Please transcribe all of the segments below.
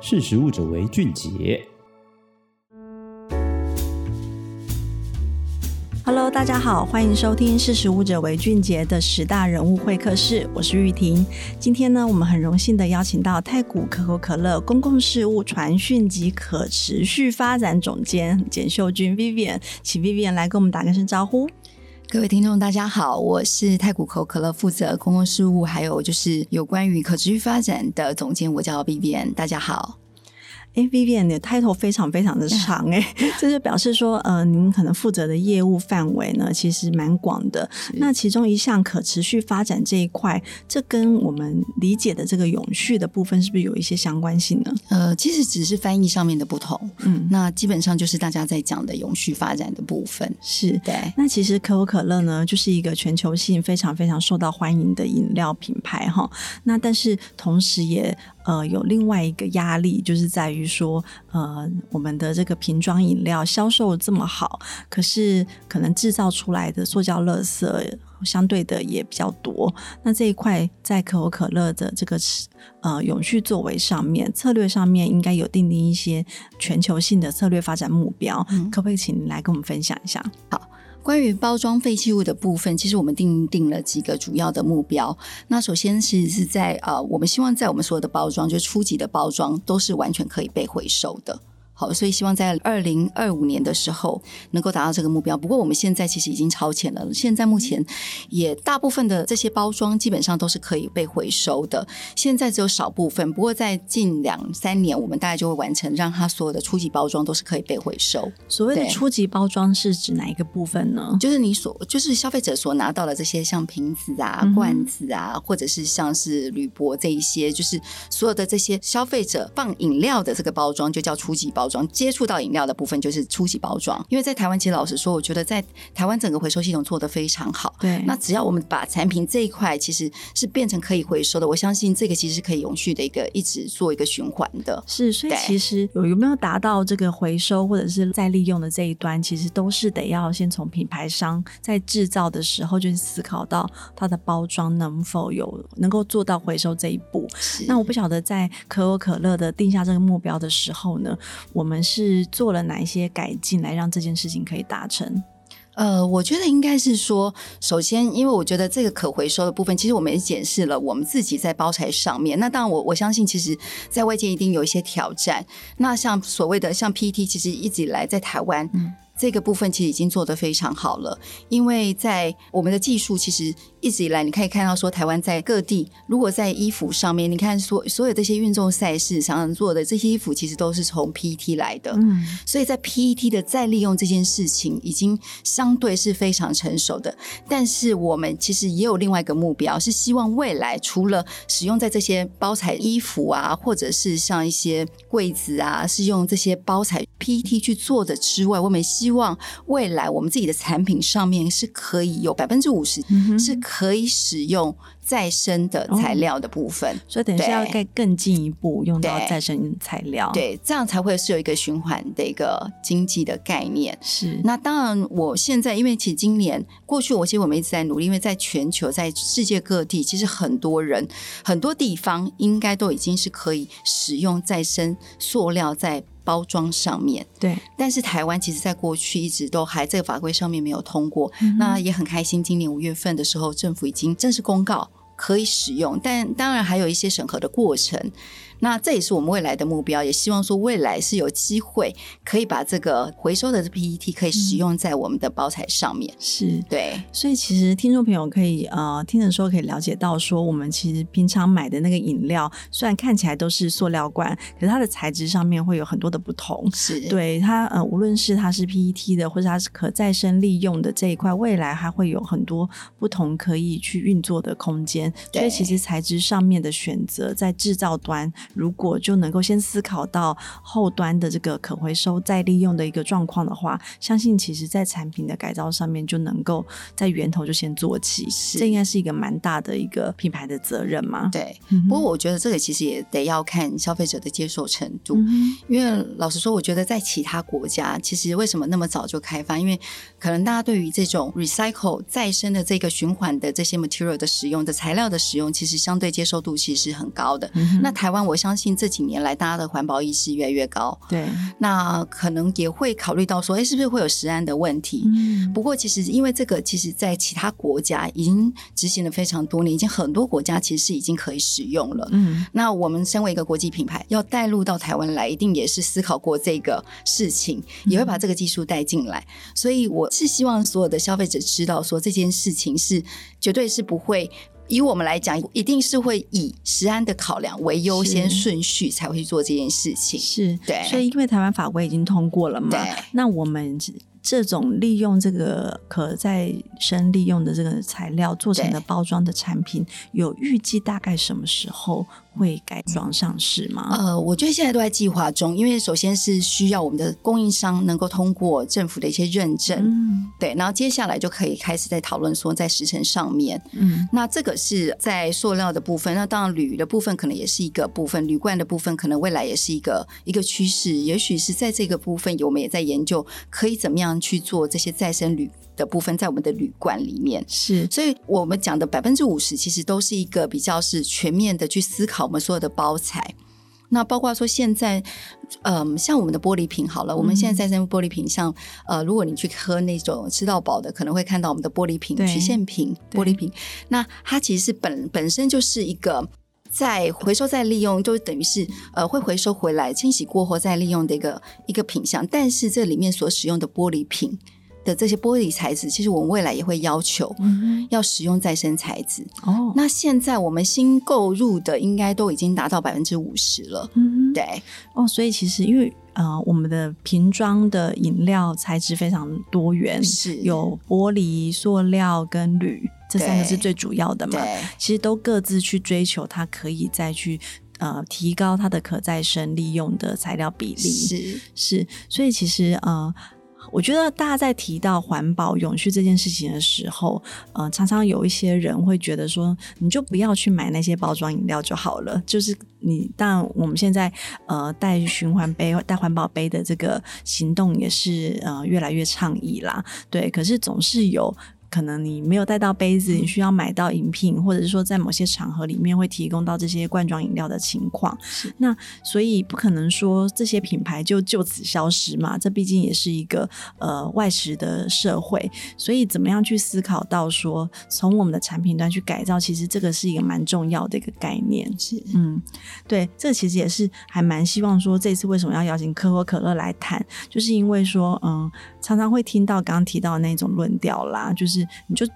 识食物者为俊杰。Hello，大家好，欢迎收听《识食物者为俊杰》的十大人物会客室，我是玉婷。今天呢，我们很荣幸的邀请到太古可口可乐公共事务传讯及可持续发展总监简秀君 Vivian，请 Vivian 来跟我们打个声招呼。各位听众，大家好，我是太古口可乐负责公共事务，还有就是有关于可持续发展的总监，我叫 B B N，大家好。哎，Vivian 的 title 非常非常的 长哎，这 就表示说，呃，您可能负责的业务范围呢，其实蛮广的。那其中一项可持续发展这一块，这跟我们理解的这个永续的部分，是不是有一些相关性呢？呃，其实只是翻译上面的不同。嗯，那基本上就是大家在讲的永续发展的部分。是对。那其实可口可乐呢，就是一个全球性非常非常受到欢迎的饮料品牌哈。那但是同时也。呃，有另外一个压力，就是在于说，呃，我们的这个瓶装饮料销售这么好，可是可能制造出来的塑胶垃圾相对的也比较多。那这一块在可口可乐的这个呃永续作为上面，策略上面应该有定定一些全球性的策略发展目标，嗯、可不可以请你来跟我们分享一下？好。关于包装废弃物的部分，其实我们定定了几个主要的目标。那首先其实是在呃，我们希望在我们所有的包装，就初级的包装，都是完全可以被回收的。好，所以希望在二零二五年的时候能够达到这个目标。不过我们现在其实已经超前了，现在目前也大部分的这些包装基本上都是可以被回收的。现在只有少部分，不过在近两三年，我们大概就会完成，让它所有的初级包装都是可以被回收。所谓的初级包装是指哪一个部分呢？就是你所就是消费者所拿到的这些像瓶子啊、罐子啊，嗯、或者是像是铝箔这一些，就是所有的这些消费者放饮料的这个包装，就叫初级包装。接触到饮料的部分就是初级包装，因为在台湾，其实老实说，我觉得在台湾整个回收系统做得非常好。对，那只要我们把产品这一块其实是变成可以回收的，我相信这个其实是可以永续的一个一直做一个循环的。是，所以其实有有没有达到这个回收或者是再利用的这一端，其实都是得要先从品牌商在制造的时候就思考到它的包装能否有能够做到回收这一步。是，那我不晓得在可口可乐的定下这个目标的时候呢，我们是做了哪一些改进来让这件事情可以达成？呃，我觉得应该是说，首先，因为我觉得这个可回收的部分，其实我们也检视了我们自己在包材上面。那当然我，我我相信，其实，在外界一定有一些挑战。那像所谓的像 PET，其实一直以来在台湾。嗯这个部分其实已经做得非常好了，因为在我们的技术其实一直以来，你可以看到说，台湾在各地，如果在衣服上面，你看所所有这些运动赛事常常做的这些衣服，其实都是从 PET 来的。嗯，所以在 PET 的再利用这件事情，已经相对是非常成熟的。但是我们其实也有另外一个目标，是希望未来除了使用在这些包材衣服啊，或者是像一些柜子啊，是用这些包材 PET 去做的之外，我们希希望未来我们自己的产品上面是可以有百分之五十是可以使用再生的材料的部分，哦、所以等于是要更更进一步用到再生材料，对，对，这样才会是有一个循环的一个经济的概念。是，那当然，我现在因为其实今年过去，我其实我们一直在努力，因为在全球，在世界各地，其实很多人很多地方应该都已经是可以使用再生塑料在。包装上面。对，但是台湾其实在过去一直都还在法规上面没有通过，嗯、那也很开心，今年五月份的时候，政府已经正式公告可以使用，但当然还有一些审核的过程。那这也是我们未来的目标，也希望说未来是有机会可以把这个回收的 PET 可以使用在我们的包材上面。嗯、是对，所以其实听众朋友可以呃听的时候可以了解到，说我们其实平常买的那个饮料，虽然看起来都是塑料罐，可是它的材质上面会有很多的不同。是对它呃，无论是它是 PET 的，或者它是可再生利用的这一块，未来还会有很多不同可以去运作的空间。所以其实材质上面的选择，在制造端。如果就能够先思考到后端的这个可回收再利用的一个状况的话，相信其实在产品的改造上面就能够在源头就先做起，这应该是一个蛮大的一个品牌的责任嘛。对，不过我觉得这个其实也得要看消费者的接受程度，嗯、因为老实说，我觉得在其他国家，其实为什么那么早就开发？因为可能大家对于这种 recycle 再生的这个循环的这些 material 的使用的材料的使用，其实相对接受度其实是很高的。嗯、那台湾，我相信这几年来大家的环保意识越来越高。对，那可能也会考虑到说，哎，是不是会有食安的问题？嗯、不过，其实因为这个，其实在其他国家已经执行了非常多年，已经很多国家其实是已经可以使用了。嗯，那我们身为一个国际品牌，要带入到台湾来，一定也是思考过这个事情，也会把这个技术带进来。嗯、所以，我是希望所有的消费者知道说这件事情是绝对是不会。以我们来讲，一定是会以食安的考量为优先顺序才会去做这件事情。是，对。所以，因为台湾法规已经通过了嘛，那我们这种利用这个可再生利用的这个材料做成的包装的产品，有预计大概什么时候会改装上市吗？呃，我觉得现在都在计划中，因为首先是需要我们的供应商能够通过政府的一些认证，嗯，对，然后接下来就可以开始在讨论说在时程上面，嗯，那这个是在塑料的部分，那当然铝的部分可能也是一个部分，铝罐的部分可能未来也是一个一个趋势，也许是在这个部分，我们也在研究可以怎么样去做这些再生铝。的部分在我们的旅馆里面是，所以我们讲的百分之五十其实都是一个比较是全面的去思考我们所有的包材。那包括说现在，嗯，像我们的玻璃瓶好了，嗯、我们现在再生玻璃瓶，像呃，如果你去喝那种吃到饱的，可能会看到我们的玻璃瓶、曲线瓶、玻璃瓶。那它其实是本本身就是一个在回收再利用，就等于是呃会回收回来清洗过后再利用的一个一个品相。但是这里面所使用的玻璃瓶。的这些玻璃材质，其实我们未来也会要求要使用再生材质。哦，那现在我们新购入的应该都已经达到百分之五十了。嗯，对。哦，所以其实因为呃，我们的瓶装的饮料材质非常多元，是有玻璃、塑料跟铝这三个是最主要的嘛。对，其实都各自去追求它可以再去呃提高它的可再生利用的材料比例。是是，所以其实呃。我觉得大家在提到环保永续这件事情的时候，呃，常常有一些人会觉得说，你就不要去买那些包装饮料就好了。就是你，当然我们现在呃带循环杯、带环保杯的这个行动也是呃越来越倡议啦。对，可是总是有。可能你没有带到杯子，你需要买到饮品，或者是说在某些场合里面会提供到这些罐装饮料的情况。是那所以不可能说这些品牌就就此消失嘛？这毕竟也是一个呃外食的社会，所以怎么样去思考到说从我们的产品端去改造，其实这个是一个蛮重要的一个概念。是嗯，对，这其实也是还蛮希望说这次为什么要邀请可口可乐来谈，就是因为说嗯，常常会听到刚刚提到的那种论调啦，就是。你就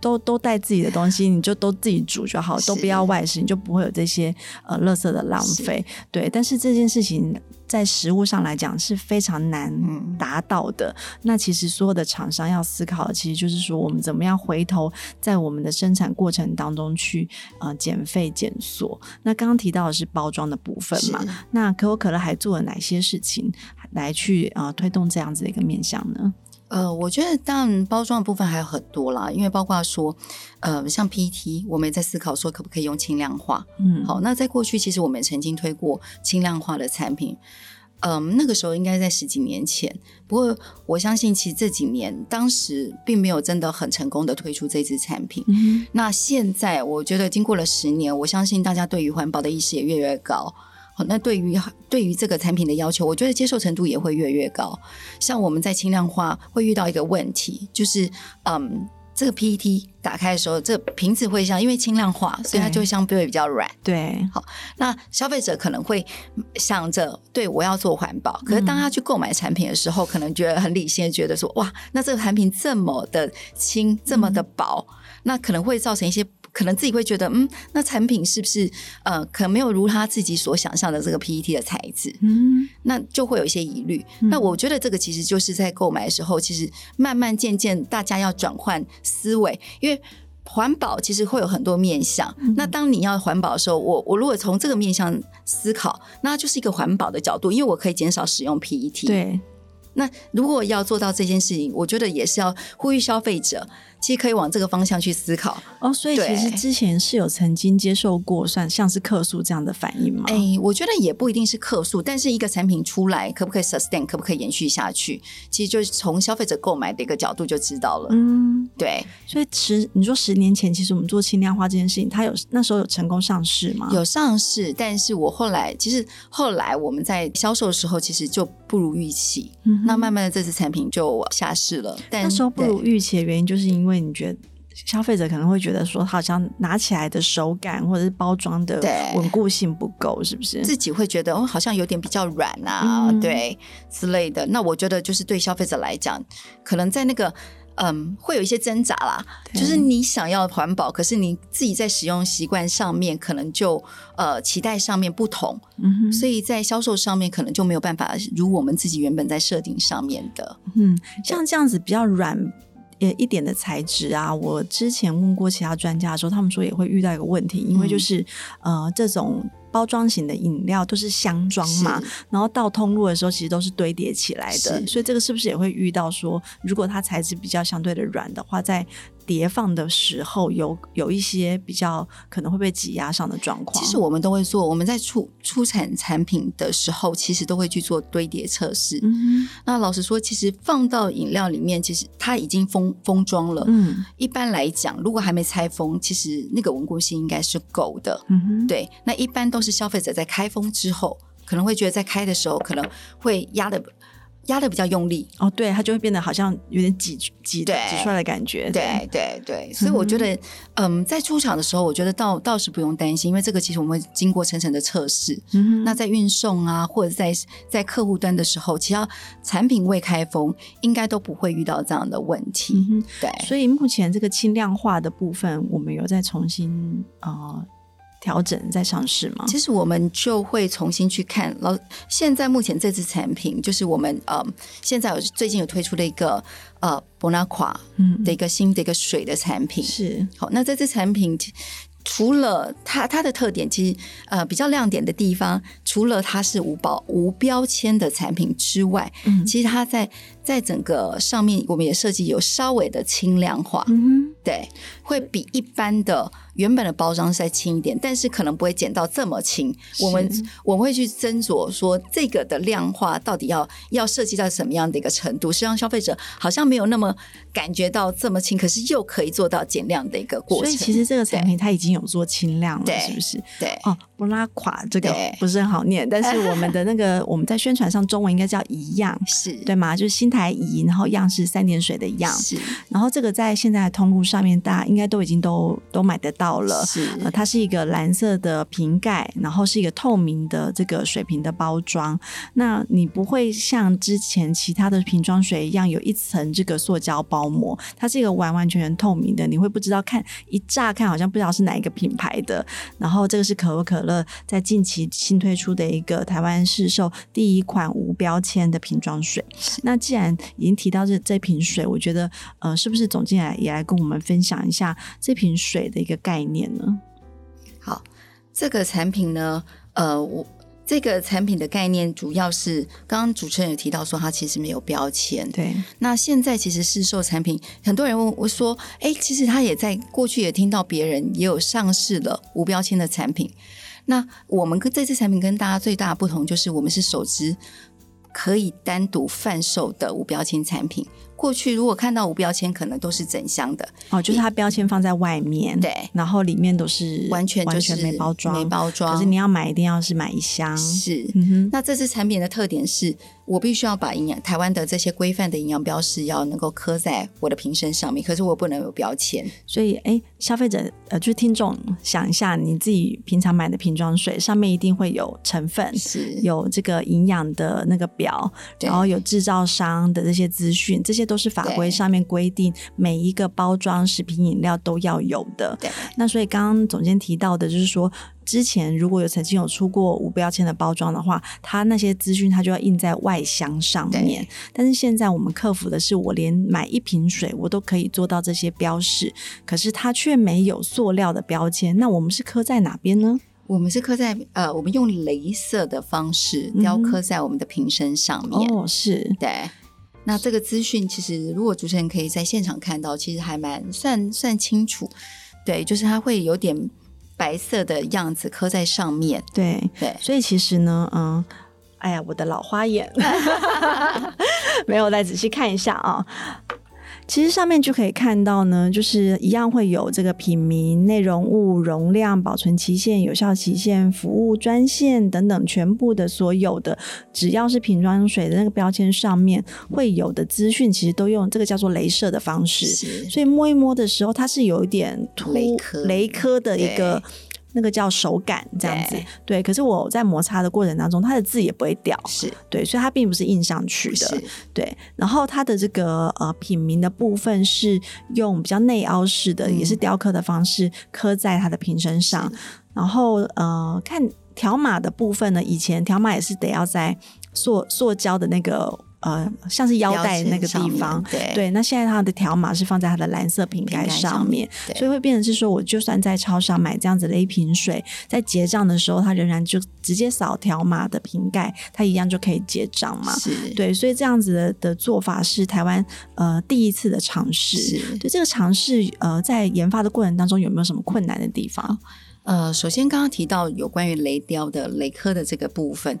都都带自己的东西，你就都自己煮就好，都不要外食，你就不会有这些呃垃圾的浪费。对，但是这件事情在食物上来讲是非常难达到的。嗯、那其实所有的厂商要思考的，其实就是说我们怎么样回头在我们的生产过程当中去呃减费减缩。那刚刚提到的是包装的部分嘛？那可口可乐还做了哪些事情来去呃推动这样子的一个面向呢？呃，我觉得当然包装的部分还有很多啦，因为包括说，呃，像 PET，我们也在思考说可不可以用轻量化。嗯，好，那在过去其实我们也曾经推过轻量化的产品，嗯、呃，那个时候应该在十几年前。不过我相信，其实这几年当时并没有真的很成功的推出这支产品。嗯，那现在我觉得经过了十年，我相信大家对于环保的意识也越来越高。好，那对于对于这个产品的要求，我觉得接受程度也会越来越高。像我们在轻量化会遇到一个问题，就是嗯，这个 PET 打开的时候，这个瓶子会像因为轻量化，所以它就会相对比较软。对，好，那消费者可能会想着，对我要做环保，可是当他去购买产品的时候，嗯、可能觉得很理性，觉得说，哇，那这个产品这么的轻，这么的薄，嗯、那可能会造成一些。可能自己会觉得，嗯，那产品是不是呃，可能没有如他自己所想象的这个 PET 的材质，嗯，那就会有一些疑虑。嗯、那我觉得这个其实就是在购买的时候，其实慢慢渐渐大家要转换思维，因为环保其实会有很多面向。嗯、那当你要环保的时候，我我如果从这个面向思考，那就是一个环保的角度，因为我可以减少使用 PET。对。那如果要做到这件事情，我觉得也是要呼吁消费者。其实可以往这个方向去思考哦。所以其实之前是有曾经接受过算像是客诉这样的反应吗？哎，我觉得也不一定是客诉，但是一个产品出来可不可以 sustain，可不可以延续下去，其实就是从消费者购买的一个角度就知道了。嗯，对。所以十你说十年前，其实我们做轻量化这件事情，它有那时候有成功上市吗？有上市，但是我后来其实后来我们在销售的时候，其实就不如预期。嗯，那慢慢的这次产品就下市了。但那时候不如预期的原因，就是因为你觉得。消费者可能会觉得说，好像拿起来的手感或者是包装的稳固性不够，是不是？自己会觉得哦，好像有点比较软啊，嗯、对之类的。那我觉得就是对消费者来讲，可能在那个嗯，会有一些挣扎啦。就是你想要环保，可是你自己在使用习惯上面，可能就呃期待上面不同，所以在销售上面可能就没有办法如我们自己原本在设定上面的。嗯，像这样子比较软。一点的材质啊，我之前问过其他专家的时候，他们说也会遇到一个问题，因为就是、嗯、呃，这种包装型的饮料都是箱装嘛，然后到通路的时候其实都是堆叠起来的，所以这个是不是也会遇到说，如果它材质比较相对的软的话，在叠放的时候有有一些比较可能会被挤压上的状况。其实我们都会做，我们在出出产产品的时候，其实都会去做堆叠测试。嗯，那老实说，其实放到饮料里面，其实它已经封封装了。嗯，一般来讲，如果还没拆封，其实那个稳固性应该是够的。嗯，对。那一般都是消费者在开封之后，可能会觉得在开的时候可能会压的。压的比较用力。哦，对，它就会变得好像有点挤挤挤出来的感觉，对对。对，所以我觉得，嗯，嗯，在出厂的时候，我觉得倒倒是不用担心，因为这个其实我们会经过层层的测试。嗯哼，那在运送啊，或者在在客户端的时候，其他产品未开封，应该都不会遇到这样的问题。对，所以目前这个轻量化的部分，我们有在重新呃。调整再上市吗？其实我们就会重新去看。老现在目前这支产品，就是我们呃，现在有最近有推出的一个呃，Bonaqua 的一个新的一个水的产品。是好，那这支产品除了它它的特点，其实呃比较亮点的地方，除了它是无保无标签的产品之外，嗯，其实它在在整个上面，我们也设计有稍微的轻量化。嗯，对，会比一般的。原本的包装是再轻一点，但是可能不会减到这么轻。我们我们会去斟酌说，这个的量化到底要要设计到什么样的一个程度，是让消费者好像没有那么感觉到这么轻，可是又可以做到减量的一个过程。所以其实这个产品它已经有做轻量了，是不是？对哦，不拉垮这个不是很好念，但是我们的那个我们在宣传上中文应该叫一样，是对吗？就是新台一，然后样是三点水的样，是。然后这个在现在的通路上面，大家应该都已经都都买得到。到了，是呃，它是一个蓝色的瓶盖，然后是一个透明的这个水瓶的包装。那你不会像之前其他的瓶装水一样有一层这个塑胶包膜，它是一个完完全全透明的，你会不知道看一乍看好像不知道是哪一个品牌的。然后这个是可口可乐在近期新推出的一个台湾市售第一款无标签的瓶装水。那既然已经提到这这瓶水，我觉得呃，是不是总经理也来跟我们分享一下这瓶水的一个概概念呢？好，这个产品呢，呃，我这个产品的概念主要是刚刚主持人有提到说，它其实没有标签。对，那现在其实市售产品，很多人问我说，哎，其实他也在过去也听到别人也有上市了无标签的产品。那我们跟这次产品跟大家最大的不同，就是我们是首支可以单独贩售的无标签产品。过去如果看到无标签，可能都是整箱的哦，就是它标签放在外面，对，然后里面都是完全完全没包装，没包装。可是你要买，一定要是买一箱。是，嗯哼。那这次产品的特点是，我必须要把营养台湾的这些规范的营养标识要能够刻在我的瓶身上面，可是我不能有标签。所以，哎，消费者呃，就是听众想一下，你自己平常买的瓶装水上面一定会有成分，是有这个营养的那个表，然后有制造商的这些资讯，这些都是法规上面规定每一个包装食品饮料都要有的。对。那所以刚刚总监提到的就是说，之前如果有曾经有出过无标签的包装的话，它那些资讯它就要印在外箱上面。但是现在我们克服的是，我连买一瓶水我都可以做到这些标示，可是它却没有塑料的标签。那我们是刻在哪边呢？我们是刻在呃，我们用镭射的方式雕刻在我们的瓶身上面。哦，是对。那这个资讯其实，如果主持人可以在现场看到，其实还蛮算算清楚。对，就是它会有点白色的样子刻在上面。对对，所以其实呢，嗯，哎呀，我的老花眼，没有再仔细看一下啊。其实上面就可以看到呢，就是一样会有这个品名、内容物、容量、保存期限、有效期限、服务专线等等，全部的所有的只要是瓶装水的那个标签上面会有的资讯，其实都用这个叫做镭射的方式，所以摸一摸的时候，它是有一点凸雷科雷科的一个。那个叫手感这样子，对，对，可是我在摩擦的过程当中，它的字也不会掉，是对，所以它并不是印上去的，对。然后它的这个呃品名的部分是用比较内凹式的，嗯、也是雕刻的方式刻在它的瓶身上。然后呃，看条码的部分呢，以前条码也是得要在塑塑胶的那个。呃，像是腰带那个地方，对，对，那现在它的条码是放在它的蓝色瓶盖上面，所以会变成是说，我就算在超商买这样子的一瓶水，在结账的时候，它仍然就直接扫条码的瓶盖，它一样就可以结账嘛。是，对，所以这样子的的做法是台湾呃第一次的尝试。是，对这个尝试呃，在研发的过程当中有没有什么困难的地方？呃，首先刚刚提到有关于雷雕的雷科的这个部分。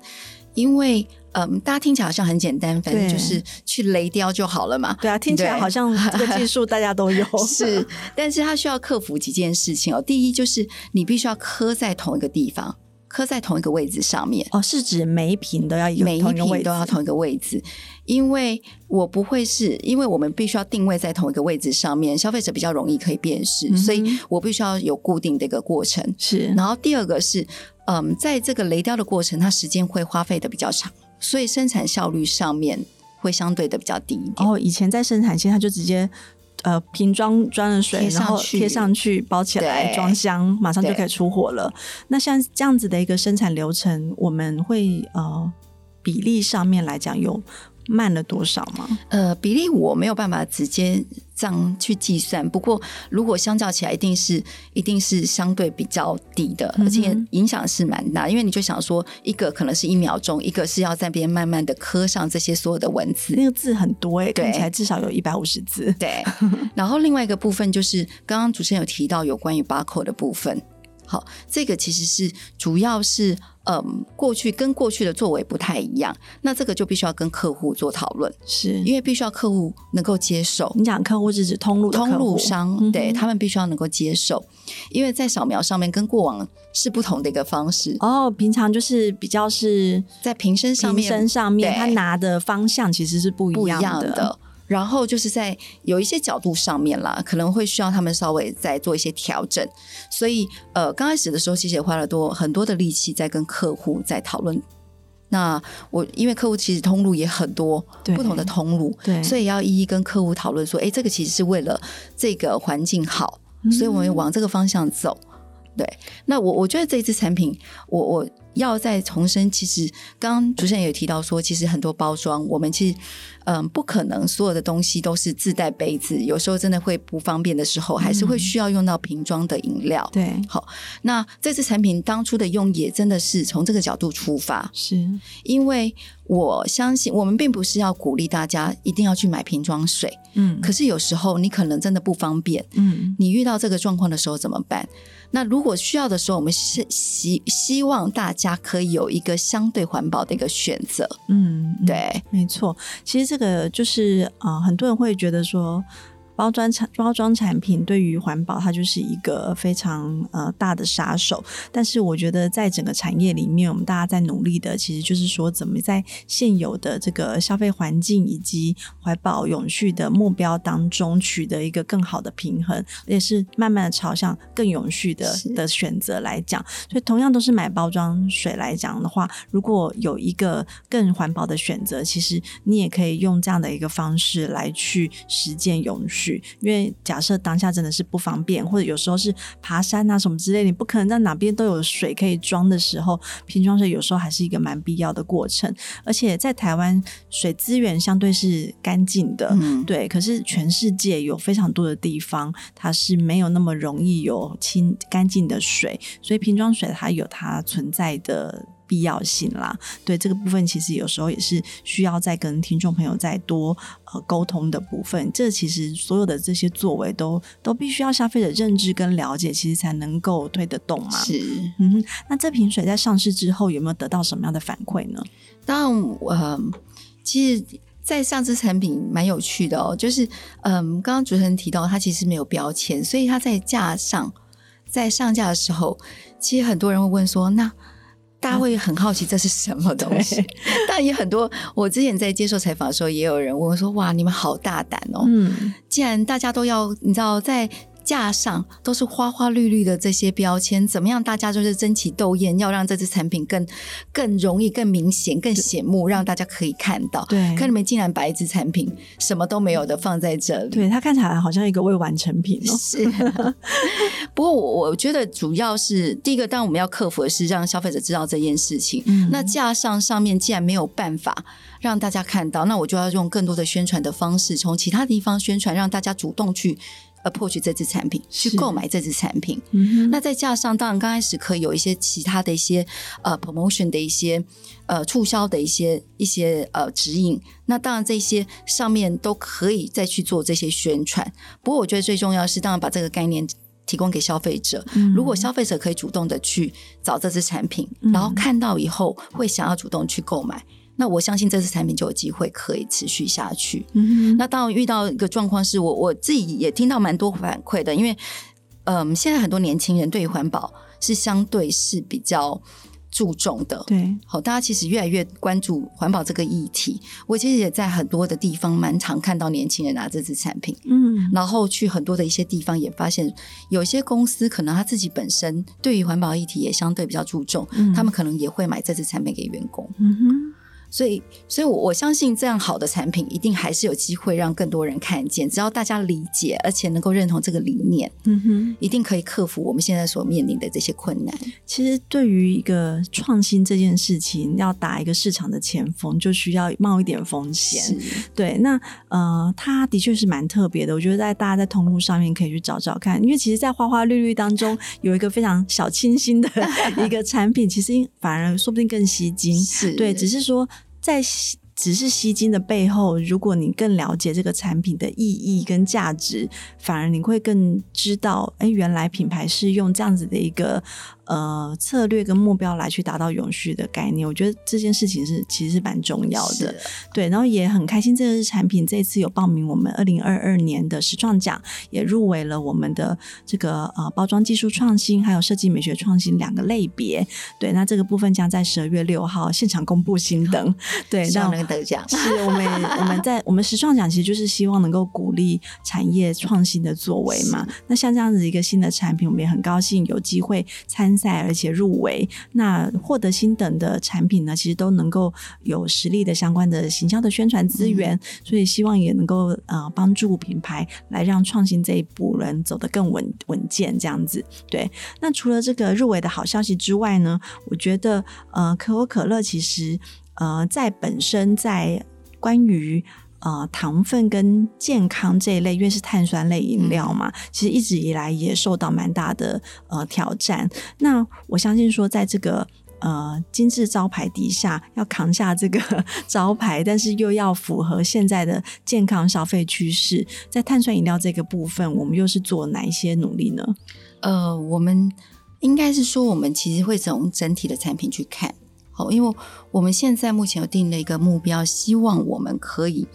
因为，嗯，大家听起来好像很简单，反正就是去雷雕就好了嘛。对啊，听起来好像这个技术大家都有。是，但是它需要克服几件事情哦。第一就是你必须要磕在同一个地方，磕在同一个位置上面。哦，是指每一瓶都要一个每一瓶都要同一个位置。因为我不会是，因为我们必须要定位在同一个位置上面，消费者比较容易可以辨识，嗯、所以我必须要有固定的一个过程。是，然后第二个是。嗯，在这个雷雕的过程，它时间会花费的比较长，所以生产效率上面会相对的比较低一点。哦，以前在生产线，它就直接呃瓶装装了水，然后贴上去包起来装箱，马上就可以出货了。那像这样子的一个生产流程，我们会呃比例上面来讲有慢了多少吗？呃，比例我没有办法直接。这样去计算，不过如果相较起来，一定是一定是相对比较低的，而且影响是蛮大。因为你就想说，一个可能是一秒钟，一个是要在边慢慢的刻上这些所有的文字，那个字很多哎，看起来至少有一百五十字。对，然后另外一个部分就是刚刚主持人有提到有关于 barcode 的部分。好，这个其实是主要是，嗯，过去跟过去的作为不太一样，那这个就必须要跟客户做讨论，是因为必须要客户能够接受。你讲客户是指通路通路商，嗯、对他们必须要能够接受，因为在扫描上面跟过往是不同的一个方式。哦，平常就是比较是在瓶身上面，瓶身上面他拿的方向其实是不一样的。然后就是在有一些角度上面啦，可能会需要他们稍微再做一些调整。所以，呃，刚开始的时候，其实也花了多很多的力气在跟客户在讨论。那我因为客户其实通路也很多，不同的通路，对，所以要一一跟客户讨论说，哎，这个其实是为了这个环境好，所以我们往这个方向走。嗯对，那我我觉得这一次产品，我我要再重申，其实刚刚主持人也提到说，其实很多包装，我们其实嗯不可能所有的东西都是自带杯子，有时候真的会不方便的时候，还是会需要用到瓶装的饮料。对、嗯，好，那这次产品当初的用也真的是从这个角度出发，是。因为我相信我们并不是要鼓励大家一定要去买瓶装水，嗯，可是有时候你可能真的不方便，嗯，你遇到这个状况的时候怎么办？那如果需要的时候，我们是希希望大家可以有一个相对环保的一个选择。嗯，对，没错。其实这个就是啊、呃，很多人会觉得说。包装产包装产品对于环保，它就是一个非常呃大的杀手。但是我觉得，在整个产业里面，我们大家在努力的，其实就是说，怎么在现有的这个消费环境以及环保永续的目标当中，取得一个更好的平衡，也是慢慢的朝向更永续的的选择来讲。所以，同样都是买包装水来讲的话，如果有一个更环保的选择，其实你也可以用这样的一个方式来去实践永续。因为假设当下真的是不方便，或者有时候是爬山啊什么之类，你不可能在哪边都有水可以装的时候，瓶装水有时候还是一个蛮必要的过程。而且在台湾，水资源相对是干净的，嗯，对。可是全世界有非常多的地方，它是没有那么容易有清干净的水，所以瓶装水它有它存在的。必要性啦。对这个部分，其实有时候也是需要再跟听众朋友再多呃沟通的部分。这其实所有的这些作为都都必须要消费者认知跟了解，其实才能够推得动嘛。是，嗯哼。那这瓶水在上市之后有没有得到什么样的反馈呢？当然，呃，其实。在上市产品蛮有趣的哦，就是嗯，刚刚主持人提到它其实没有标签，所以它在架上在上架的时候，其实很多人会问说，那大家会很好奇这是什么东西？但也很多，我之前在接受采访的时候，也有人问我说，哇，你们好大胆哦！嗯，既然大家都要，你知道在。架上都是花花绿绿的这些标签，怎么样？大家就是争奇斗艳，要让这支产品更更容易、更明显、更显目，让大家可以看到。对，可你们竟然把一支产品什么都没有的放在这里，对，它看起来好像一个未完成品哦。是，不过我我觉得主要是第一个，当然我们要克服的是让消费者知道这件事情。嗯，那架上上面既然没有办法让大家看到，那我就要用更多的宣传的方式，从其他地方宣传，让大家主动去。Approach 这支产品，去购买这支产品。嗯、那再加上，当然刚开始可以有一些其他的一些呃 promotion 的一些呃促销的一些一些呃指引。那当然这些上面都可以再去做这些宣传。不过我觉得最重要是，当然把这个概念提供给消费者。嗯、如果消费者可以主动的去找这支产品，嗯、然后看到以后会想要主动去购买。那我相信这次产品就有机会可以持续下去。嗯，那当我遇到一个状况是我我自己也听到蛮多反馈的，因为嗯，现在很多年轻人对于环保是相对是比较注重的。对，好，大家其实越来越关注环保这个议题。我其实也在很多的地方蛮常看到年轻人拿这支产品，嗯，然后去很多的一些地方也发现，有些公司可能他自己本身对于环保议题也相对比较注重，嗯，他们可能也会买这支产品给员工。嗯哼。所以，所以我我相信这样好的产品一定还是有机会让更多人看见。只要大家理解，而且能够认同这个理念，嗯哼，一定可以克服我们现在所面临的这些困难。其实，对于一个创新这件事情，要打一个市场的前锋，就需要冒一点风险。对，那呃，它的确是蛮特别的。我觉得在大家在通路上面可以去找找看，因为其实，在花花绿绿当中有一个非常小清新的 一个产品，其实反而说不定更吸睛。是对，只是说。在只是吸金的背后，如果你更了解这个产品的意义跟价值，反而你会更知道，哎，原来品牌是用这样子的一个。呃，策略跟目标来去达到永续的概念，我觉得这件事情是其实是蛮重要的。对，然后也很开心，这个产品这次有报名我们二零二二年的时创奖，也入围了我们的这个呃包装技术创新还有设计美学创新两个类别。对，那这个部分将在十二月六号现场公布新 灯。对，让人得奖。是我们 我们在我们时创奖其实就是希望能够鼓励产业创新的作为嘛。那像这样子一个新的产品，我们也很高兴有机会参。赛而且入围，那获得新等的产品呢，其实都能够有实力的相关的行销的宣传资源，嗯、所以希望也能够呃帮助品牌来让创新这一步能走得更稳稳健这样子。对，那除了这个入围的好消息之外呢，我觉得呃可口可乐其实呃在本身在关于。呃，糖分跟健康这一类，因为是碳酸类饮料嘛，嗯、其实一直以来也受到蛮大的呃挑战。那我相信说，在这个呃精致招牌底下，要扛下这个 招牌，但是又要符合现在的健康消费趋势，在碳酸饮料这个部分，我们又是做哪一些努力呢？呃，我们应该是说，我们其实会从整体的产品去看，好，因为我们现在目前有定了一个目标，希望我们可以。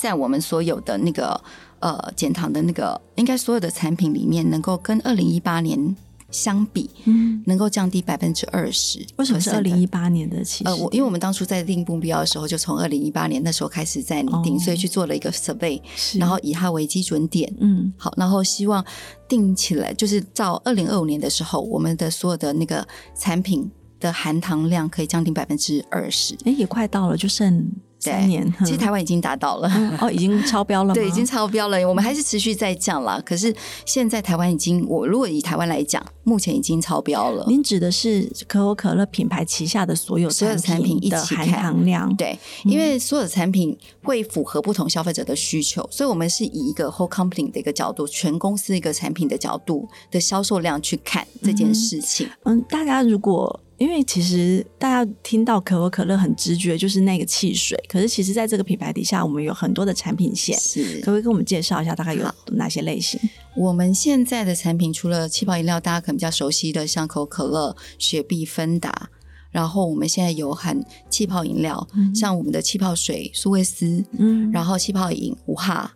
在我们所有的那个呃减糖的那个，应该所有的产品里面，能够跟二零一八年相比，嗯，能够降低百分之二十。为什么是二零一八年的其实？呃，我因为我们当初在定目标的时候，就从二零一八年那时候开始在拟定，哦、所以去做了一个 survey，是然后以它为基准点，嗯，好，然后希望定起来，就是到二零二五年的时候，我们的所有的那个产品的含糖量可以降低百分之二十。哎，也快到了，就剩。三年，其实台湾已经达到了，哦，已经超标了吗？对，已经超标了。我们还是持续在降了，可是现在台湾已经，我如果以台湾来讲，目前已经超标了。您指的是可口可乐品牌旗下的所有所有产品一起含糖量？对，因为所有的产品会符合不同消费者的需求，所以我们是以一个 whole company 的一个角度，全公司一个产品的角度的销售量去看这件事情。嗯，大家如果。因为其实大家听到可口可乐很直觉就是那个汽水，可是其实在这个品牌底下，我们有很多的产品线，是可不可以跟我们介绍一下大概有哪些类型？我们现在的产品除了气泡饮料，大家可能比较熟悉的，像可口可乐、雪碧、芬达，然后我们现在有含气泡饮料，嗯、像我们的气泡水苏维斯，嗯，然后气泡饮无哈。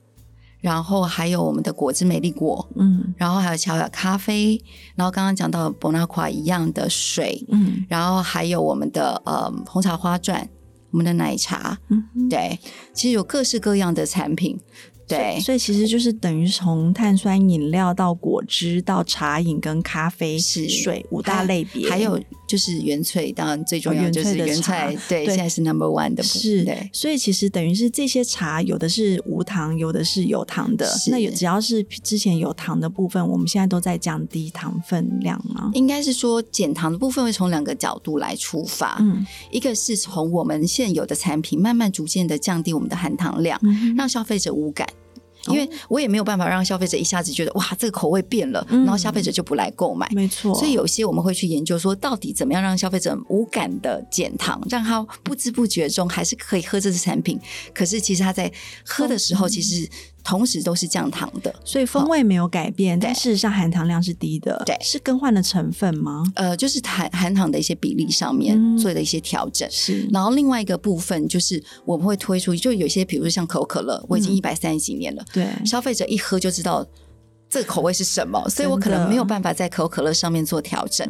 然后还有我们的果汁美丽果，嗯，然后还有巧巧咖啡，然后刚刚讲到 Bonaqua 一样的水，嗯，然后还有我们的呃红茶花钻，我们的奶茶，嗯，对，其实有各式各样的产品。对，所以其实就是等于从碳酸饮料到果汁到茶饮跟咖啡是水五大类别，还有就是原萃，当然最重要就是原萃，对，对，现在是 number one 的，是，对，所以其实等于是这些茶有的是无糖，有的是有糖的，那有只要是之前有糖的部分，我们现在都在降低糖分量吗？应该是说减糖的部分会从两个角度来出发，嗯，一个是从我们现有的产品慢慢逐渐的降低我们的含糖量，嗯，让消费者无感。因为我也没有办法让消费者一下子觉得哇，这个口味变了，嗯、然后消费者就不来购买。没错，所以有些我们会去研究说，到底怎么样让消费者无感的减糖，让他不知不觉中还是可以喝这支产品。可是其实他在喝的时候，其实。同时都是降糖的，所以风味没有改变，但事实上含糖量是低的。对，是更换了成分吗？呃，就是含含糖的一些比例上面做的一些调整。是，然后另外一个部分就是我们会推出，就有些比如说像可口可乐，我已经一百三十几年了，对，消费者一喝就知道。这个口味是什么？所以我可能没有办法在可口可乐上面做调整，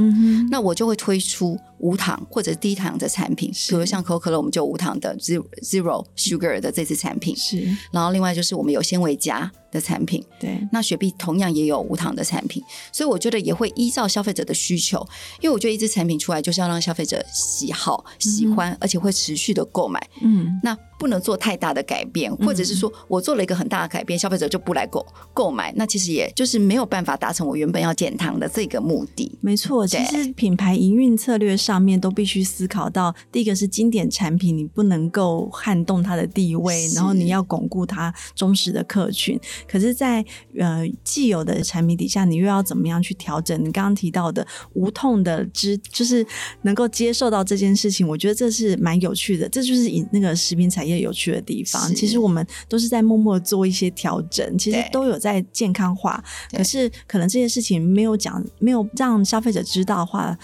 那我就会推出无糖或者低糖的产品，比如像可口可乐，我们就无糖的 zero zero sugar 的这支产品。是，然后另外就是我们有纤维加的产品。对，那雪碧同样也有无糖的产品，所以我觉得也会依照消费者的需求，因为我觉得一支产品出来就是要让消费者喜好、喜欢，而且会持续的购买。嗯，那。不能做太大的改变，或者是说我做了一个很大的改变，嗯、消费者就不来购购买，那其实也就是没有办法达成我原本要减糖的这个目的。没错，其实品牌营运策略上面都必须思考到，第一个是经典产品，你不能够撼动它的地位，然后你要巩固它忠实的客群。可是在，在呃既有的产品底下，你又要怎么样去调整？你刚刚提到的无痛的知，就是能够接受到这件事情，我觉得这是蛮有趣的。这就是以那个食品产业。有趣的地方，其实我们都是在默默做一些调整，其实都有在健康化。可是可能这些事情没有讲，没有让消费者知道的话，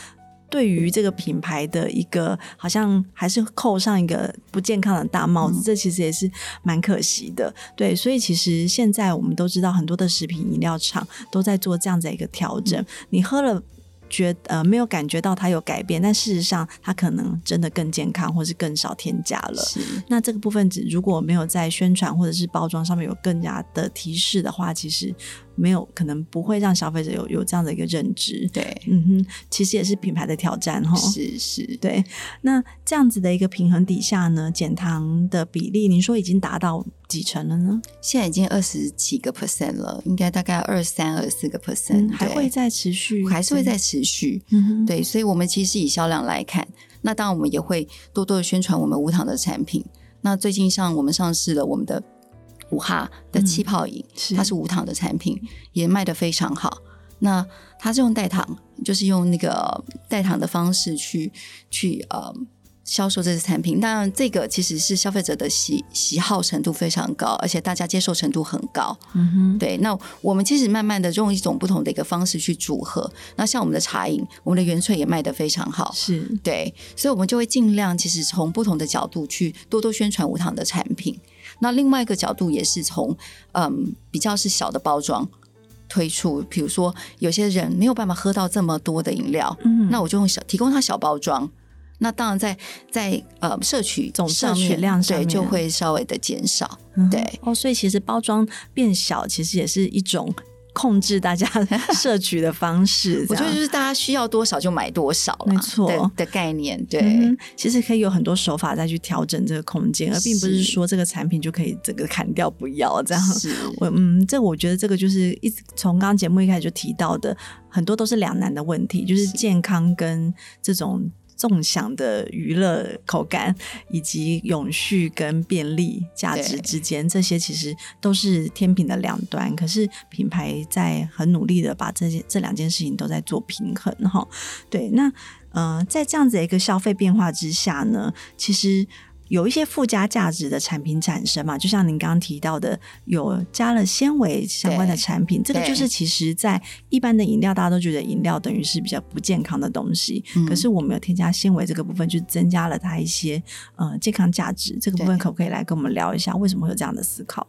对于这个品牌的一个好像还是扣上一个不健康的大帽子，嗯、这其实也是蛮可惜的。对，所以其实现在我们都知道，很多的食品饮料厂都在做这样子的一个调整。嗯、你喝了。觉呃没有感觉到它有改变，但事实上它可能真的更健康，或是更少添加了。是。那这个部分，只如果没有在宣传或者是包装上面有更加的提示的话，其实。没有可能不会让消费者有有这样的一个认知，对，嗯哼，其实也是品牌的挑战哈，是是，对。那这样子的一个平衡底下呢，减糖的比例，您说已经达到几成了呢？现在已经二十几个 percent 了，应该大概二三二四个 percent，嗯、还会再持续，还是会再持续，嗯，对。所以，我们其实以销量来看，那当然我们也会多多的宣传我们无糖的产品。那最近上我们上市了我们的。五哈的气泡饮，嗯、它是无糖的产品，也卖的非常好。那它是用代糖，就是用那个代糖的方式去去呃销售这些产品。当然，这个其实是消费者的喜喜好程度非常高，而且大家接受程度很高。嗯哼，对。那我们其实慢慢的用一种不同的一个方式去组合。那像我们的茶饮，我们的原萃也卖得非常好。是对，所以我们就会尽量其实从不同的角度去多多宣传无糖的产品。那另外一个角度也是从嗯比较是小的包装推出，比如说有些人没有办法喝到这么多的饮料，嗯，那我就用小提供他小包装，那当然在在呃摄取总摄取量上对就会稍微的减少，嗯、对哦，所以其实包装变小其实也是一种。控制大家 摄取的方式，我觉得就是大家需要多少就买多少，没错的概念。对、嗯，其实可以有很多手法再去调整这个空间，而并不是说这个产品就可以整个砍掉不要这样。是我嗯，这我觉得这个就是一直从刚刚节目一开始就提到的，很多都是两难的问题，就是健康跟这种。纵享的娱乐口感，以及永续跟便利价值之间，这些其实都是天平的两端。可是品牌在很努力的把这些这两件事情都在做平衡哈。对，那嗯、呃，在这样子的一个消费变化之下呢，其实。有一些附加价值的产品产生嘛，就像您刚刚提到的，有加了纤维相关的产品，这个就是其实在一般的饮料，大家都觉得饮料等于是比较不健康的东西，嗯、可是我们有添加纤维这个部分，就增加了它一些呃健康价值。这个部分可不可以来跟我们聊一下，为什么会有这样的思考？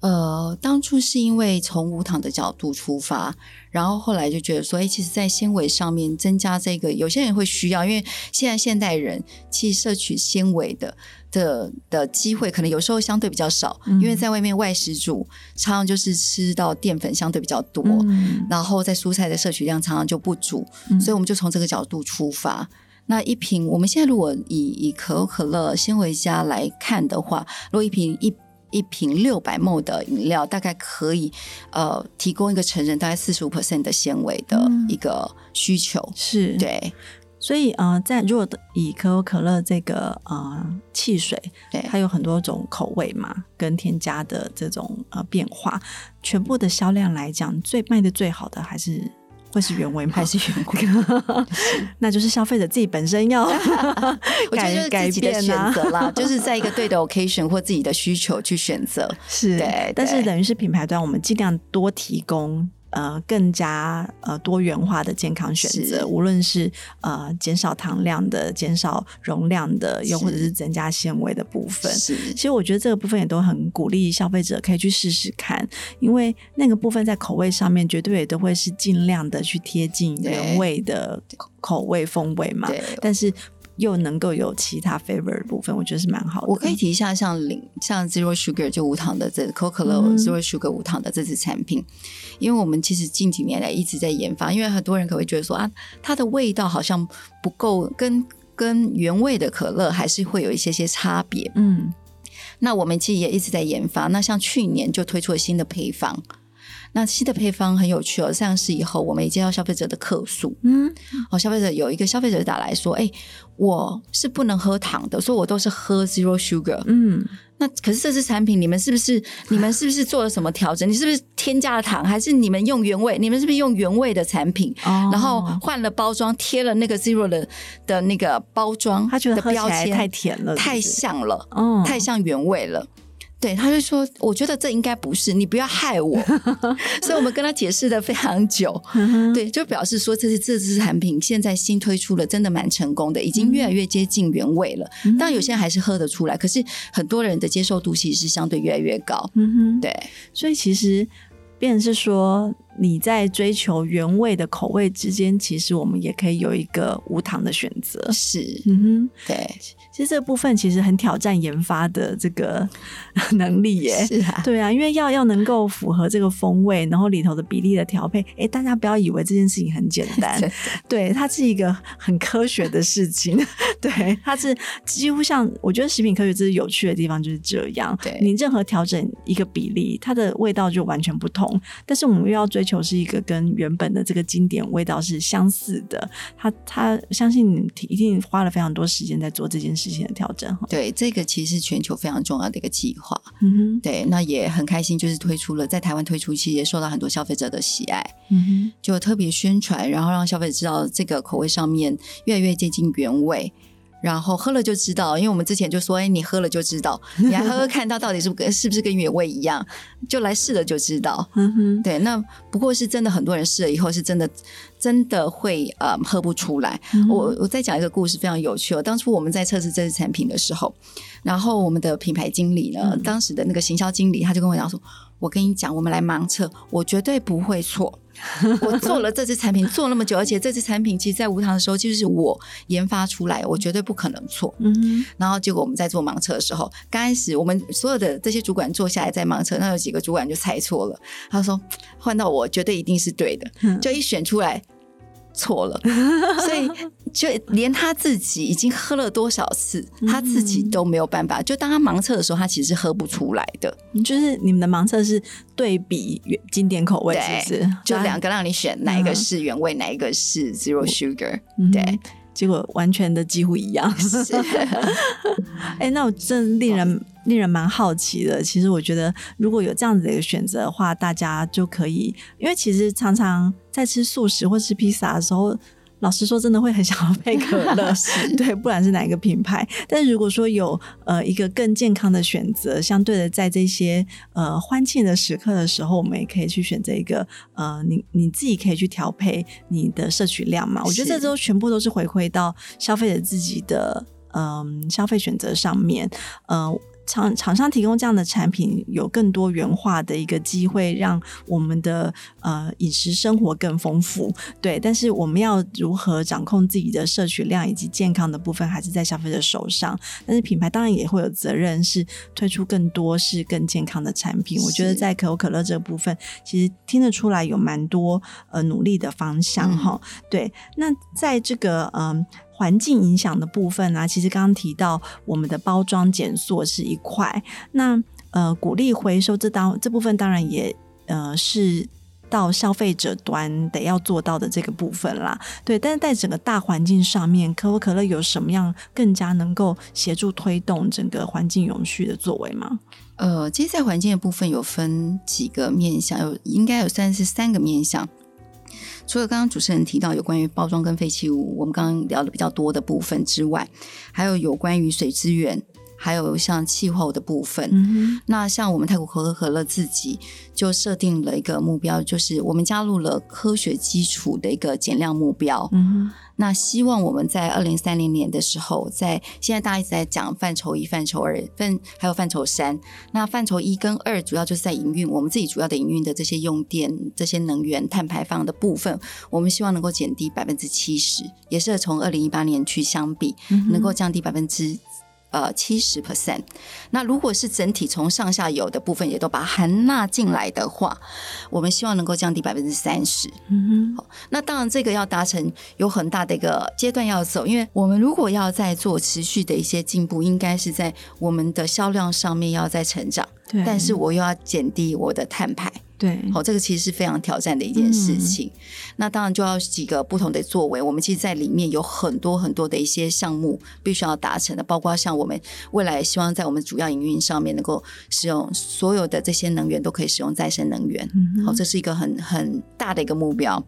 呃，当初是因为从无糖的角度出发，然后后来就觉得说，哎，其实，在纤维上面增加这个，有些人会需要，因为现在现代人其实摄取纤维的的的机会，可能有时候相对比较少，嗯、因为在外面外食煮，常常就是吃到淀粉相对比较多，嗯、然后在蔬菜的摄取量常常就不足，嗯、所以我们就从这个角度出发。那一瓶，我们现在如果以以可口可乐纤维加来看的话，如果一瓶一。一瓶六百 ml 的饮料，大概可以呃提供一个成人大概四十五 percent 的纤维的一个需求，嗯、是对。所以呃，在如果以可口可乐这个呃汽水，对，它有很多种口味嘛，跟添加的这种呃变化，全部的销量来讲，最卖的最好的还是。会是原味吗？还是原味？那就是消费者自己本身要 改改变的选择啦，就是在一个对的 occasion 或自己的需求去选择。是，对，但是等于是品牌端，我们尽量多提供。呃，更加呃多元化的健康选择，无论是呃减少糖量的、减少容量的，又或者是增加纤维的部分。是，其实我觉得这个部分也都很鼓励消费者可以去试试看，因为那个部分在口味上面绝对也都会是尽量的去贴近原味的口味风味嘛。但是。又能够有其他 favor 的部分，我觉得是蛮好的。我可以提一下像，像零像 zero sugar 就无糖的这可口可乐 zero sugar 无糖的这支产品，嗯、因为我们其实近几年来一直在研发，因为很多人可能会觉得说啊，它的味道好像不够，跟跟原味的可乐还是会有一些些差别。嗯，那我们其实也一直在研发。那像去年就推出了新的配方。那新的配方很有趣哦，上市以后我们也接到消费者的客诉，嗯，哦，消费者有一个消费者打来说，哎，我是不能喝糖的，所以我都是喝 zero sugar，嗯，那可是这支产品你们是不是你们是不是做了什么调整？你是不是添加了糖，还是你们用原味？你们是不是用原味的产品，哦、然后换了包装，贴了那个 zero 的的那个包装，他觉得喝起来太甜了是是，太像了，哦，太像原味了。对，他就说：“我觉得这应该不是，你不要害我。”所以，我们跟他解释的非常久。对，就表示说，这是这支产品现在新推出了，真的蛮成功的，已经越来越接近原味了。当然，有些人还是喝得出来，可是很多人的接受度其实是相对越来越高。嗯哼，对，所以其实，变成是说。你在追求原味的口味之间，其实我们也可以有一个无糖的选择。是，嗯哼，对。其实这部分其实很挑战研发的这个 能力耶。是啊，对啊，因为要要能够符合这个风味，然后里头的比例的调配，哎，大家不要以为这件事情很简单。对，它是一个很科学的事情。对，它是几乎像我觉得食品科学这是有趣的地方就是这样。对，你任何调整一个比例，它的味道就完全不同。但是我们又要追。求是一个跟原本的这个经典味道是相似的，他他相信你一定花了非常多时间在做这件事情的调整哈。对，这个其实是全球非常重要的一个计划。嗯哼，对，那也很开心，就是推出了在台湾推出，其实也受到很多消费者的喜爱。嗯哼，就特别宣传，然后让消费者知道这个口味上面越来越接近原味。然后喝了就知道，因为我们之前就说，哎，你喝了就知道，你来喝喝看它到底是不是是不是跟原味一样，就来试了就知道。嗯哼，对，那不过是真的，很多人试了以后是真的真的会呃喝不出来。嗯、我我再讲一个故事，非常有趣哦。当初我们在测试这支产品的时候，然后我们的品牌经理呢，嗯、当时的那个行销经理，他就跟我讲说：“我跟你讲，我们来盲测，我绝对不会错。”我做了这支产品做那么久，而且这支产品其实，在无糖的时候就是我研发出来，我绝对不可能错。嗯，然后结果我们在做盲测的时候，刚开始我们所有的这些主管坐下来在盲测，那有几个主管就猜错了。他说换到我绝对一定是对的，就一选出来。错了，所以就连他自己已经喝了多少次，他自己都没有办法。就当他盲测的时候，他其实是喝不出来的。就是你们的盲测是对比原经典口味，是不是？就两个让你选，哪一个是原味，哪一个是 zero sugar？对。结果完全的几乎一样。是，哎，那我真令人令人蛮好奇的。其实我觉得，如果有这样子的一个选择的话，大家就可以，因为其实常常在吃素食或吃披萨的时候，老实说，真的会很想要配可乐，对，不管是哪一个品牌。但是如果说有呃一个更健康的选择，相对的在这些呃欢庆的时刻的时候，我们也可以去选择一个呃你你自己可以去调配你的摄取量嘛。我觉得这都全部都是回馈到消费者自己的嗯、呃、消费选择上面，嗯、呃。厂厂商提供这样的产品，有更多元化的一个机会，让我们的呃饮食生活更丰富。对，但是我们要如何掌控自己的摄取量以及健康的部分，还是在消费者手上。但是品牌当然也会有责任，是推出更多是更健康的产品。我觉得在可口可乐这个部分，其实听得出来有蛮多呃努力的方向哈、嗯。对，那在这个嗯。呃环境影响的部分呢、啊，其实刚刚提到我们的包装减塑是一块，那呃鼓励回收这当这部分当然也呃是到消费者端得要做到的这个部分啦。对，但是在整个大环境上面，可口可乐有什么样更加能够协助推动整个环境永续的作为吗？呃，其实，在环境的部分有分几个面向，有应该有算是三个面向。除了刚刚主持人提到有关于包装跟废弃物，我们刚刚聊的比较多的部分之外，还有有关于水资源，还有像气候的部分。嗯、那像我们泰国可口可乐自己就设定了一个目标，就是我们加入了科学基础的一个减量目标。嗯那希望我们在二零三零年的时候，在现在大家一直在讲范畴一、范畴二、范还有范畴三。那范畴一跟二主要就是在营运，我们自己主要的营运的这些用电、这些能源、碳排放的部分，我们希望能够减低百分之七十，也是从二零一八年去相比，能够降低百分之。呃，七十 percent。那如果是整体从上下游的部分也都把它含纳进来的话，我们希望能够降低百分之三十。嗯哼。好，那当然这个要达成有很大的一个阶段要走，因为我们如果要在做持续的一些进步，应该是在我们的销量上面要在成长。对。但是我又要减低我的碳排。对，好，这个其实是非常挑战的一件事情。嗯、那当然就要几个不同的作为。我们其实，在里面有很多很多的一些项目必须要达成的，包括像我们未来希望在我们主要营运上面能够使用所有的这些能源都可以使用再生能源。嗯、好，这是一个很很大的一个目标。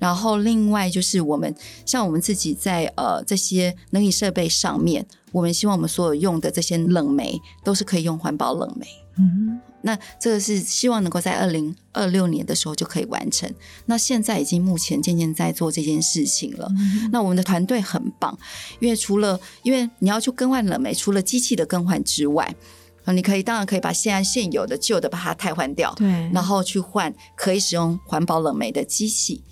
然后另外就是我们像我们自己在呃这些冷饮设备上面，我们希望我们所有用的这些冷媒都是可以用环保冷媒。嗯。那这个是希望能够在二零二六年的时候就可以完成。那现在已经目前渐渐在做这件事情了。嗯、那我们的团队很棒，因为除了因为你要去更换冷媒，除了机器的更换之外，你可以当然可以把现在现有的旧的把它汰换掉，对，然后去换可以使用环保冷媒的机器。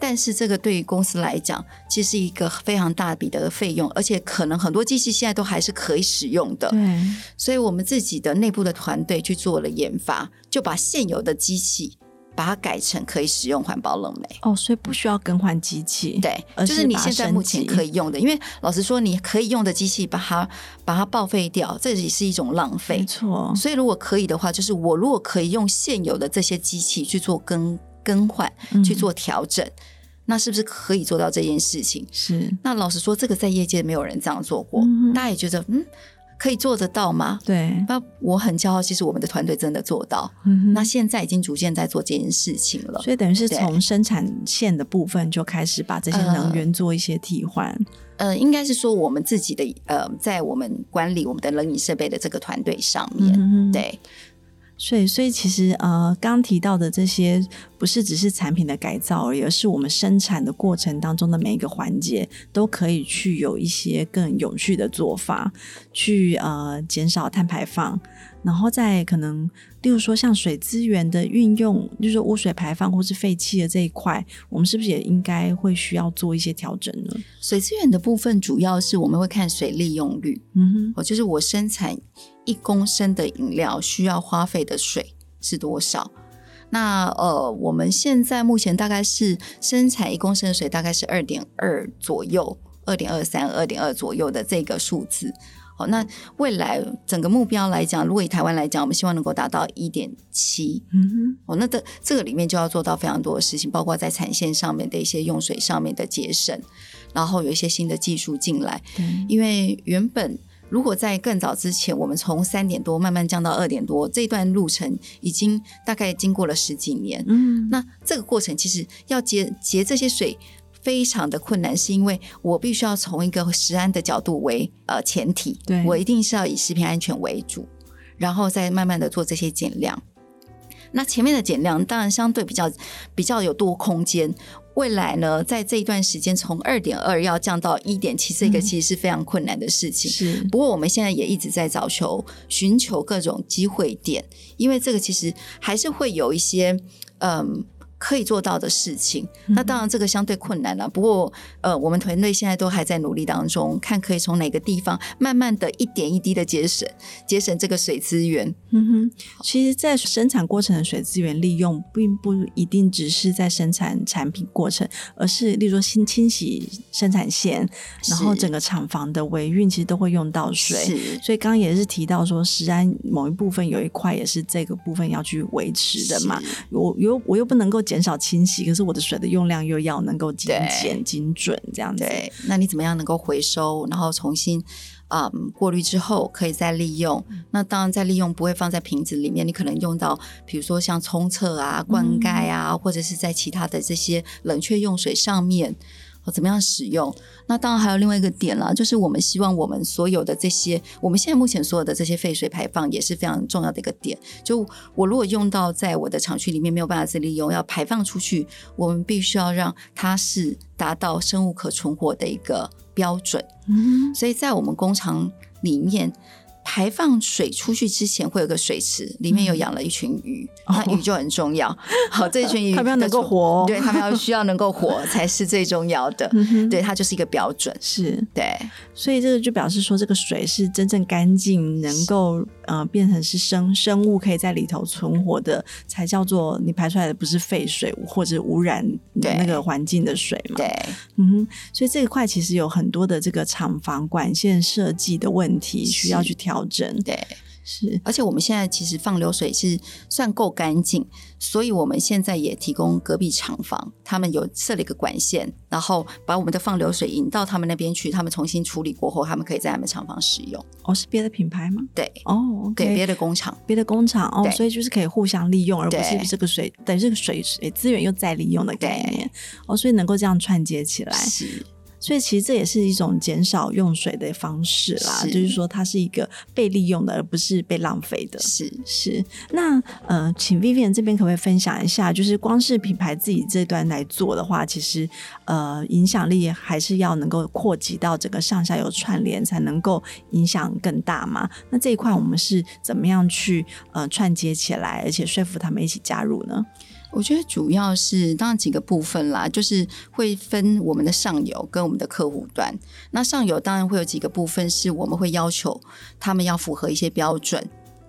但是这个对于公司来讲，其实是一个非常大笔的费用，而且可能很多机器现在都还是可以使用的。对，所以我们自己的内部的团队去做了研发，就把现有的机器把它改成可以使用环保冷媒。哦，所以不需要更换机器，对，就是你现在目前可以用的。因为老实说，你可以用的机器把它把它报废掉，这也是一种浪费。没错。所以如果可以的话，就是我如果可以用现有的这些机器去做更。更换去做调整，嗯，那是不是可以做到这件事情？是。那老实说，这个在业界没有人这样做过，嗯，大家也觉得嗯，可以做得到吗？对。那我很骄傲，其实我们的团队真的做到。嗯。那现在已经逐渐在做这件事情了，所以等于是从生产线的部分就开始把这些能源做一些替换。呃，应该是说我们自己的呃，在我们管理我们的冷饮设备的这个团队上面，嗯，对。所以，所以其实呃，刚提到的这些不是只是产品的改造而已，而是我们生产的过程当中的每一个环节都可以去有一些更有序的做法，去呃减少碳排放，然后再可能，例如说像水资源的运用，就是说污水排放或是废气的这一块，我们是不是也应该会需要做一些调整呢？水资源的部分主要是我们会看水利用率，嗯哼，哦，就是我生产。一公升的饮料需要花费的水是多少？那呃，我们现在目前大概是生产一公升的水大概是二点二左右，二点二三、二点二左右的这个数字。好，那未来整个目标来讲，如果以台湾来讲，我们希望能够达到一点七。嗯哼，哦，那这这个里面就要做到非常多的事情，包括在产线上面的一些用水上面的节省，然后有一些新的技术进来。因为原本。如果在更早之前，我们从三点多慢慢降到二点多，这段路程已经大概经过了十几年。嗯，那这个过程其实要节节这些水。非常的困难，是因为我必须要从一个食安的角度为呃前提，对我一定是要以食品安全为主，然后再慢慢的做这些减量。那前面的减量当然相对比较比较有多空间。未来呢，在这一段时间从二点二要降到一点七，这个其实是非常困难的事情。是，不过我们现在也一直在找求、寻求各种机会点，因为这个其实还是会有一些嗯。可以做到的事情，那当然这个相对困难了。嗯、不过，呃，我们团队现在都还在努力当中，看可以从哪个地方慢慢的一点一滴的节省，节省这个水资源。嗯哼，其实，在生产过程的水资源利用，并不一定只是在生产产品过程，而是例如说清清洗生产线，然后整个厂房的维运，其实都会用到水。所以刚刚也是提到说，食安某一部分有一块也是这个部分要去维持的嘛。我又我又不能够。减少清洗，可是我的水的用量又要能够精简、精准这样子。对，那你怎么样能够回收，然后重新啊、嗯、过滤之后可以再利用？嗯、那当然再利用不会放在瓶子里面，你可能用到，比如说像冲厕啊、灌溉啊，嗯、或者是在其他的这些冷却用水上面。怎么样使用？那当然还有另外一个点啦，就是我们希望我们所有的这些，我们现在目前所有的这些废水排放也是非常重要的一个点。就我如果用到在我的厂区里面没有办法再利用，要排放出去，我们必须要让它是达到生物可存活的一个标准。嗯，所以在我们工厂里面。排放水出去之前会有个水池，里面有养了一群鱼，嗯、那鱼就很重要。哦、好，这群鱼它们要能够活，对，它们要需要能够活 才是最重要的。嗯、对，它就是一个标准。是对，所以这个就表示说，这个水是真正干净，能够呃变成是生生物可以在里头存活的，才叫做你排出来的不是废水或者污染那个环境的水嘛？对，嗯哼。所以这一块其实有很多的这个厂房管线设计的问题需要去调。对，是，而且我们现在其实放流水是算够干净，所以我们现在也提供隔壁厂房，他们有设了一个管线，然后把我们的放流水引到他们那边去，他们重新处理过后，他们可以在他们厂房使用。哦，是别的品牌吗？对，哦，对，别的工厂，别的工厂哦，所以就是可以互相利用，而不是这个水等于这个水水资源又再利用的概念。哦，所以能够这样串接起来。是。所以其实这也是一种减少用水的方式啦，是就是说它是一个被利用的，而不是被浪费的。是是。那呃，请 Vivian 这边可不可以分享一下？就是光是品牌自己这段来做的话，其实呃，影响力还是要能够扩及到整个上下游串联，才能够影响更大嘛？那这一块我们是怎么样去呃串接起来，而且说服他们一起加入呢？我觉得主要是当然几个部分啦，就是会分我们的上游跟我们的客户端。那上游当然会有几个部分是我们会要求他们要符合一些标准。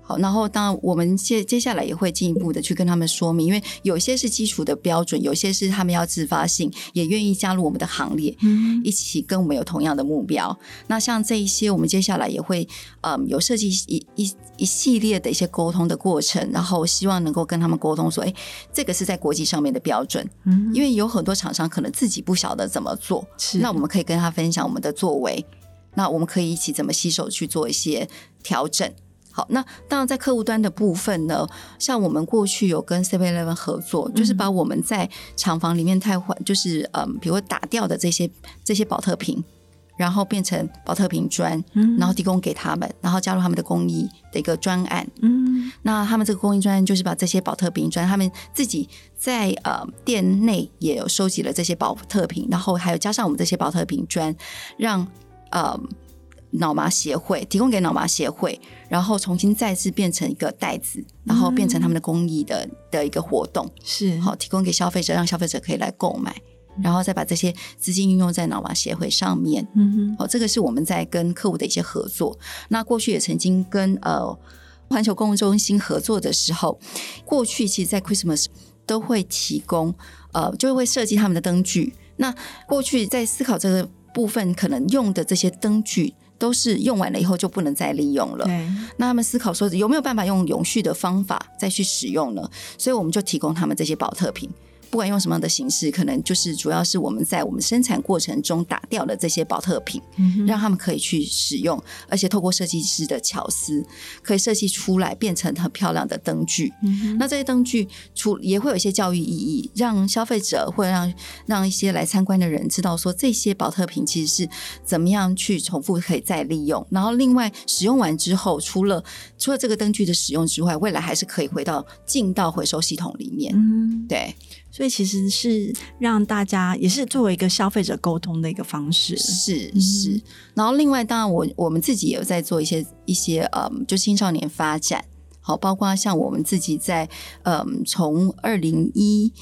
好，然后当然我们接接下来也会进一步的去跟他们说明，因为有些是基础的标准，有些是他们要自发性，也愿意加入我们的行列，嗯，一起跟我们有同样的目标。那像这一些，我们接下来也会，嗯，有设计一一一系列的一些沟通的过程，然后希望能够跟他们沟通说，哎，这个是在国际上面的标准，嗯，因为有很多厂商可能自己不晓得怎么做，是，那我们可以跟他分享我们的作为，那我们可以一起怎么携手去做一些调整。好，那当然在客户端的部分呢，像我们过去有跟 Seven Eleven 合作，嗯、就是把我们在厂房里面太坏，就是嗯，比如打掉的这些这些保特瓶，然后变成保特瓶砖，嗯、然后提供给他们，然后加入他们的工艺的一个专案。嗯，那他们这个工艺专案就是把这些保特瓶砖，他们自己在呃店内也有收集了这些保特瓶，然后还有加上我们这些保特瓶砖，让呃。脑麻协会提供给脑麻协会，然后重新再次变成一个袋子，然后变成他们的公益的的一个活动，是好提供给消费者，让消费者可以来购买，然后再把这些资金运用在脑麻协会上面。嗯哼，好，这个是我们在跟客户的一些合作。那过去也曾经跟呃环球购物中心合作的时候，过去其实，在 Christmas 都会提供呃，就会设计他们的灯具。那过去在思考这个部分，可能用的这些灯具。都是用完了以后就不能再利用了。对那他们思考说有没有办法用永续的方法再去使用呢？所以我们就提供他们这些保特瓶，不管用什么样的形式，可能就是主要是我们在我们生产过程中打掉的这些保特瓶，嗯、让他们可以去使用，而且透过设计师的巧思，可以设计出来变成很漂亮的灯具。嗯、那这些灯具除也会有一些教育意义，让消费者或者让让一些来参观的人知道说，这些保特瓶其实是怎么样去重复可以再利用。然后另外使用完之后，除了除了这个灯具的使用之外，未来还是可以回到进到回收系统里面。嗯，对。所以其实是让大家也是作为一个消费者沟通的一个方式，是是、嗯。然后另外，当然我我们自己也有在做一些一些嗯，就青少年发展，好，包括像我们自己在嗯，从二零一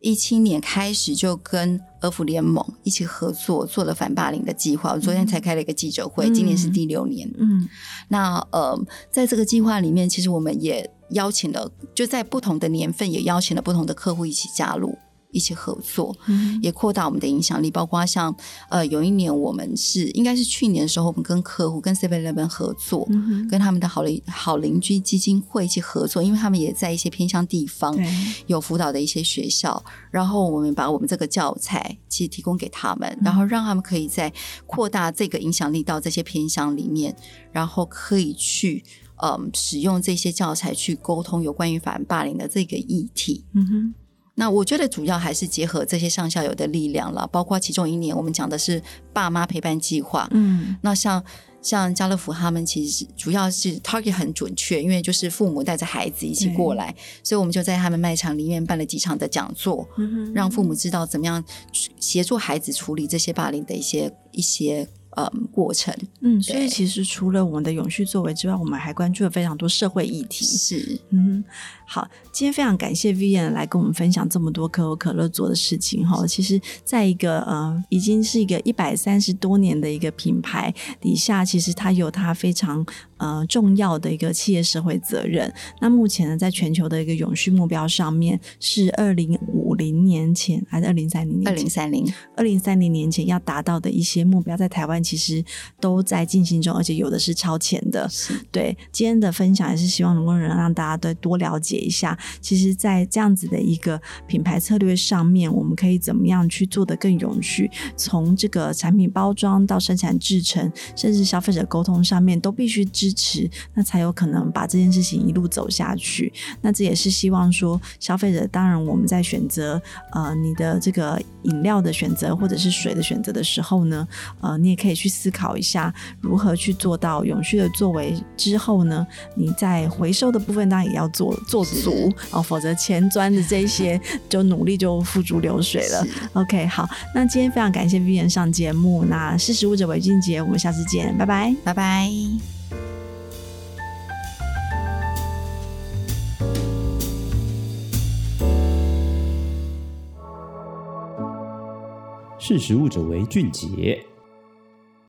一七年开始就跟俄福联盟一起合作做了反霸凌的计划。我昨天才开了一个记者会，嗯、今年是第六年。嗯，那呃，在这个计划里面，其实我们也。邀请了，就在不同的年份也邀请了不同的客户一起加入，一起合作，嗯、也扩大我们的影响力。包括像呃，有一年我们是应该是去年的时候，我们跟客户跟 Seven Eleven 合作，嗯，跟他们的好邻好邻居基金会一起合作，因为他们也在一些偏乡地方有辅导的一些学校，然后我们把我们这个教材其实提供给他们，然后让他们可以在扩大这个影响力到这些偏乡里面，然后可以去。嗯，使用这些教材去沟通有关于反霸凌的这个议题。嗯哼，那我觉得主要还是结合这些上下游的力量了，包括其中一年我们讲的是爸妈陪伴计划。嗯，那像像家乐福他们其实主要是 target 很准确，因为就是父母带着孩子一起过来，所以我们就在他们卖场里面办了几场的讲座，嗯，让父母知道怎么样协助孩子处理这些霸凌的一些一些。嗯，过程，嗯，所以其实除了我们的永续作为之外，我们还关注了非常多社会议题。是，嗯，好，今天非常感谢 Vivian 来跟我们分享这么多可口可乐做的事情哈。其实，在一个呃，已经是一个一百三十多年的一个品牌底下，其实它有它非常。呃，重要的一个企业社会责任。那目前呢，在全球的一个永续目标上面，是二零五零年前还是二零三零年？二零三零，二零三零年前要达到的一些目标，在台湾其实都在进行中，而且有的是超前的。对，今天的分享也是希望能够能让大家都多了解一下，其实，在这样子的一个品牌策略上面，我们可以怎么样去做的更永续？从这个产品包装到生产制成，甚至消费者沟通上面，都必须知。支持，那才有可能把这件事情一路走下去。那这也是希望说，消费者当然我们在选择呃你的这个饮料的选择或者是水的选择的时候呢，呃，你也可以去思考一下如何去做到永续的作为。之后呢，你在回收的部分当然也要做做足哦，否则前端的这些 就努力就付诸流水了。OK，好，那今天非常感谢 Vivian 上节目，那识时务者为俊杰，我们下次见，拜拜，拜拜。识时务者为俊杰。